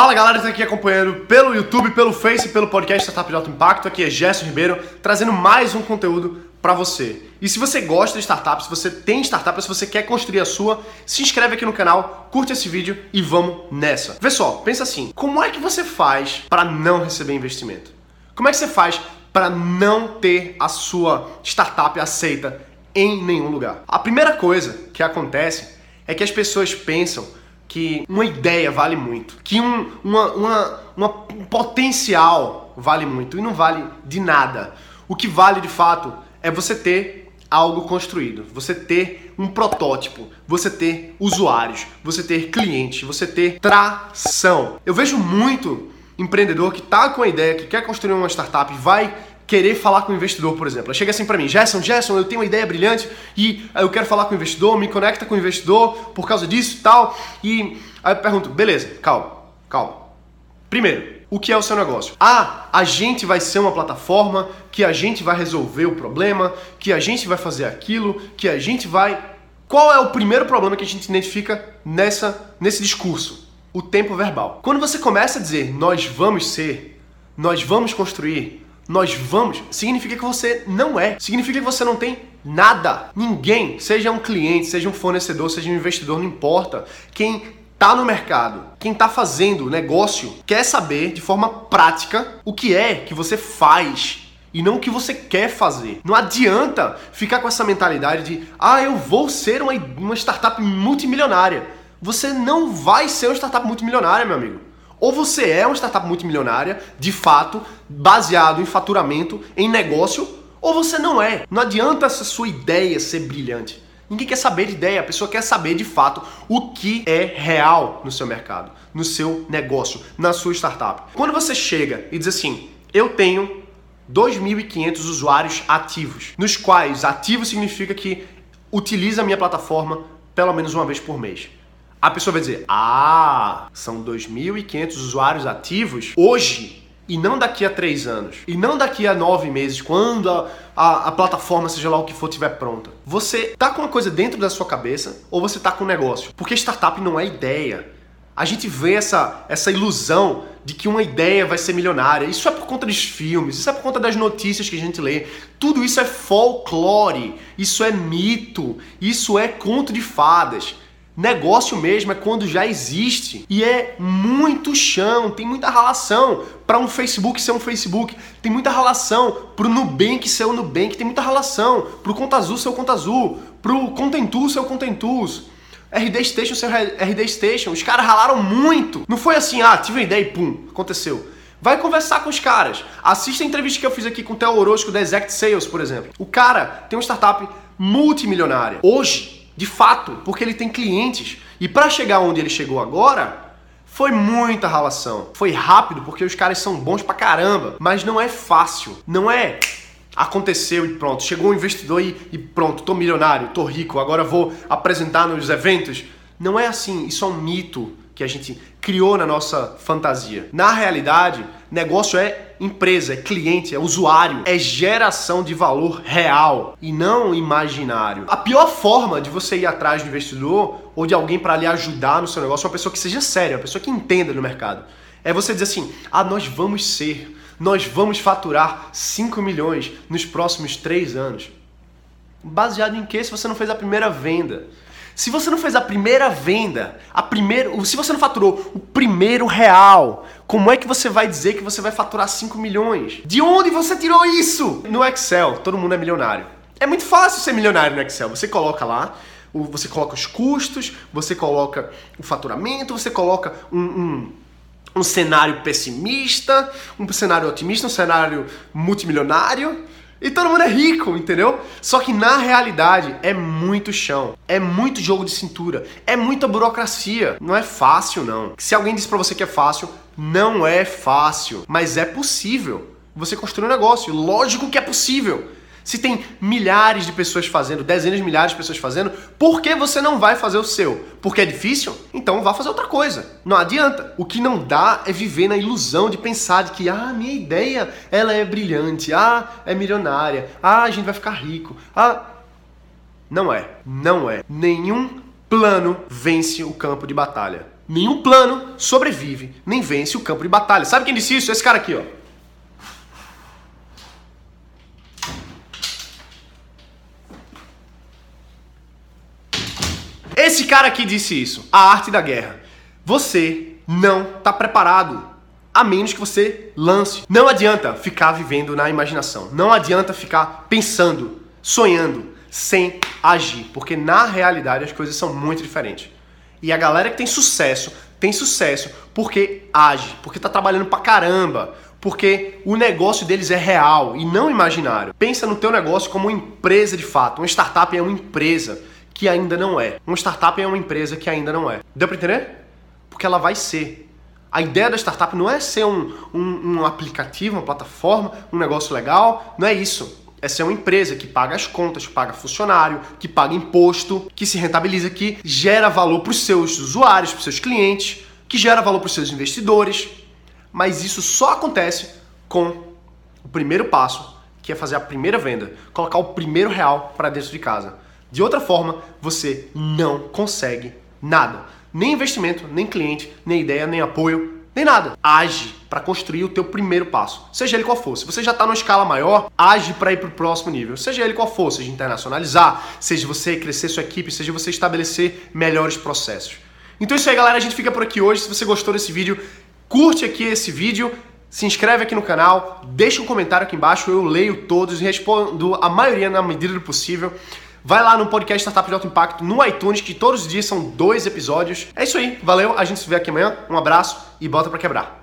Fala galera que está aqui acompanhando pelo YouTube, pelo Face, pelo podcast Startup de Alto Impacto. Aqui é Gerson Ribeiro, trazendo mais um conteúdo para você. E se você gosta de startup, se você tem startup, se você quer construir a sua, se inscreve aqui no canal, curte esse vídeo e vamos nessa. Vê só, pensa assim, como é que você faz para não receber investimento? Como é que você faz para não ter a sua startup aceita em nenhum lugar? A primeira coisa que acontece é que as pessoas pensam que uma ideia vale muito, que um, uma, uma, uma, um potencial vale muito e não vale de nada. O que vale de fato é você ter algo construído, você ter um protótipo, você ter usuários, você ter clientes, você ter tração. Eu vejo muito empreendedor que está com a ideia, que quer construir uma startup, vai querer falar com o investidor, por exemplo. Chega assim para mim, Gerson, Gerson, eu tenho uma ideia brilhante e eu quero falar com o investidor, me conecta com o investidor por causa disso e tal. E aí eu pergunto, beleza, calma, calma. Primeiro, o que é o seu negócio? Ah, a gente vai ser uma plataforma que a gente vai resolver o problema, que a gente vai fazer aquilo, que a gente vai. Qual é o primeiro problema que a gente identifica nessa, nesse discurso? O tempo verbal. Quando você começa a dizer nós vamos ser, nós vamos construir, nós vamos, significa que você não é. Significa que você não tem nada. Ninguém, seja um cliente, seja um fornecedor, seja um investidor, não importa. Quem tá no mercado, quem tá fazendo negócio, quer saber de forma prática o que é que você faz e não o que você quer fazer. Não adianta ficar com essa mentalidade de, ah, eu vou ser uma, uma startup multimilionária. Você não vai ser uma startup multimilionária, meu amigo. Ou você é uma startup multimilionária, de fato, baseado em faturamento, em negócio, ou você não é. Não adianta essa sua ideia ser brilhante. Ninguém quer saber de ideia, a pessoa quer saber de fato o que é real no seu mercado, no seu negócio, na sua startup. Quando você chega e diz assim: "Eu tenho 2.500 usuários ativos", nos quais ativo significa que utiliza a minha plataforma pelo menos uma vez por mês. A pessoa vai dizer: Ah, são 2.500 usuários ativos hoje e não daqui a três anos. E não daqui a nove meses, quando a, a, a, plataforma, seja lá o que for, estiver pronta. Você tá com uma coisa dentro da sua cabeça ou você tá com um negócio? Porque startup não é ideia. A gente vê essa, essa ilusão de que uma ideia vai ser milionária. Isso é por conta dos filmes, isso é por conta das notícias que a gente lê. Tudo isso é folclore, isso é mito, isso é conto de fadas. Negócio mesmo é quando já existe e é muito chão, tem muita relação para um Facebook ser um Facebook, tem muita relação para o Nubank ser o Nubank, tem muita relação para o Conta Azul ser o Conta Azul, para o Contentu ser o Contentus. RD Station ser RD Station, os caras ralaram muito. Não foi assim, ah, tive uma ideia e pum, aconteceu. Vai conversar com os caras. Assista a entrevista que eu fiz aqui com o Theo Orozco da Exact Sales, por exemplo. O cara tem uma startup multimilionária. Hoje, de fato, porque ele tem clientes. E para chegar onde ele chegou agora, foi muita relação. Foi rápido porque os caras são bons pra caramba, mas não é fácil. Não é aconteceu e pronto. Chegou um investidor e, e pronto, tô milionário, tô rico, agora vou apresentar nos eventos. Não é assim, isso é um mito que a gente criou na nossa fantasia. Na realidade, negócio é empresa, é cliente, é usuário, é geração de valor real e não imaginário. A pior forma de você ir atrás do investidor ou de alguém para lhe ajudar no seu negócio é uma pessoa que seja séria, uma pessoa que entenda no mercado. É você dizer assim: ah, nós vamos ser, nós vamos faturar 5 milhões nos próximos 3 anos. Baseado em que se você não fez a primeira venda? Se você não fez a primeira venda, a primeiro, se você não faturou o primeiro real, como é que você vai dizer que você vai faturar 5 milhões? De onde você tirou isso? No Excel, todo mundo é milionário. É muito fácil ser milionário no Excel. Você coloca lá, você coloca os custos, você coloca o faturamento, você coloca um, um um cenário pessimista, um cenário otimista, um cenário multimilionário e todo mundo é rico, entendeu? Só que na realidade é muito chão, é muito jogo de cintura, é muita burocracia. Não é fácil, não. Se alguém diz para você que é fácil, não é fácil, mas é possível. Você construir um negócio, lógico que é possível. Se tem milhares de pessoas fazendo, dezenas de milhares de pessoas fazendo, por que você não vai fazer o seu? Porque é difícil? Então vá fazer outra coisa. Não adianta. O que não dá é viver na ilusão de pensar de que, ah, minha ideia, ela é brilhante, ah, é milionária, ah, a gente vai ficar rico, ah... Não é. Não é. Nenhum plano vence o campo de batalha. Nenhum plano sobrevive nem vence o campo de batalha. Sabe quem disse isso? Esse cara aqui, ó. Esse cara aqui disse isso. A arte da guerra. Você não está preparado a menos que você lance. Não adianta ficar vivendo na imaginação. Não adianta ficar pensando, sonhando, sem agir, porque na realidade as coisas são muito diferentes. E a galera que tem sucesso, tem sucesso porque age, porque tá trabalhando pra caramba, porque o negócio deles é real e não imaginário. Pensa no teu negócio como uma empresa de fato. Uma startup é uma empresa que ainda não é. Uma startup é uma empresa que ainda não é. Deu para entender? Porque ela vai ser. A ideia da startup não é ser um, um, um aplicativo, uma plataforma, um negócio legal, não é isso. É ser uma empresa que paga as contas, que paga funcionário, que paga imposto, que se rentabiliza, que gera valor para os seus usuários, para os seus clientes, que gera valor para os seus investidores. Mas isso só acontece com o primeiro passo, que é fazer a primeira venda, colocar o primeiro real para dentro de casa. De outra forma, você não consegue nada. Nem investimento, nem cliente, nem ideia, nem apoio, nem nada. Age para construir o teu primeiro passo, seja ele qual for. Se você já está numa escala maior, age para ir para o próximo nível, seja ele qual for, seja internacionalizar, seja você crescer sua equipe, seja você estabelecer melhores processos. Então é isso aí, galera. A gente fica por aqui hoje. Se você gostou desse vídeo, curte aqui esse vídeo, se inscreve aqui no canal, deixa um comentário aqui embaixo. Eu leio todos e respondo a maioria na medida do possível. Vai lá no podcast Startup de Alto Impacto no iTunes, que todos os dias são dois episódios. É isso aí, valeu, a gente se vê aqui amanhã. Um abraço e bota para quebrar.